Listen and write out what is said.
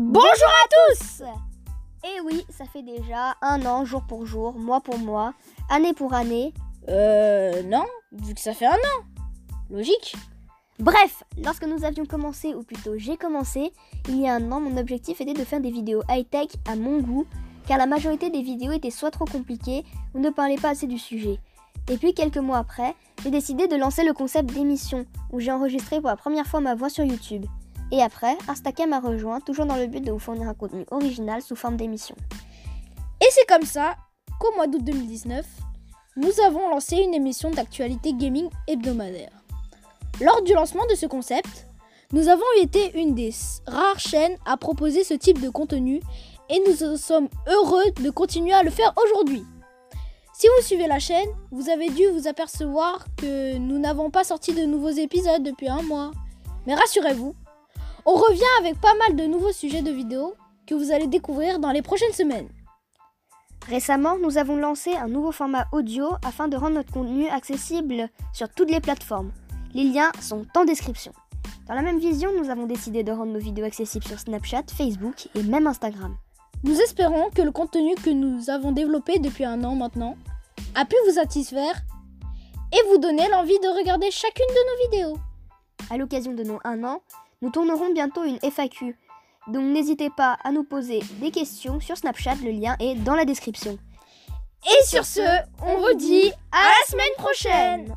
Bonjour à tous Et oui, ça fait déjà un an, jour pour jour, mois pour mois, année pour année. Euh, non, vu que ça fait un an. Logique. Bref, lorsque nous avions commencé, ou plutôt j'ai commencé, il y a un an, mon objectif était de faire des vidéos high-tech à mon goût, car la majorité des vidéos étaient soit trop compliquées ou ne parlaient pas assez du sujet. Et puis quelques mois après, j'ai décidé de lancer le concept d'émission, où j'ai enregistré pour la première fois ma voix sur YouTube. Et après, Instacam m'a rejoint, toujours dans le but de vous fournir un contenu original sous forme d'émission. Et c'est comme ça qu'au mois d'août 2019, nous avons lancé une émission d'actualité gaming hebdomadaire. Lors du lancement de ce concept, nous avons été une des rares chaînes à proposer ce type de contenu et nous sommes heureux de continuer à le faire aujourd'hui. Si vous suivez la chaîne, vous avez dû vous apercevoir que nous n'avons pas sorti de nouveaux épisodes depuis un mois. Mais rassurez-vous, on revient avec pas mal de nouveaux sujets de vidéos que vous allez découvrir dans les prochaines semaines. Récemment, nous avons lancé un nouveau format audio afin de rendre notre contenu accessible sur toutes les plateformes. Les liens sont en description. Dans la même vision, nous avons décidé de rendre nos vidéos accessibles sur Snapchat, Facebook et même Instagram. Nous espérons que le contenu que nous avons développé depuis un an maintenant a pu vous satisfaire et vous donner l'envie de regarder chacune de nos vidéos. À l'occasion de nos un an, nous tournerons bientôt une FAQ, donc n'hésitez pas à nous poser des questions sur Snapchat, le lien est dans la description. Et sur ce, on vous dit à la semaine prochaine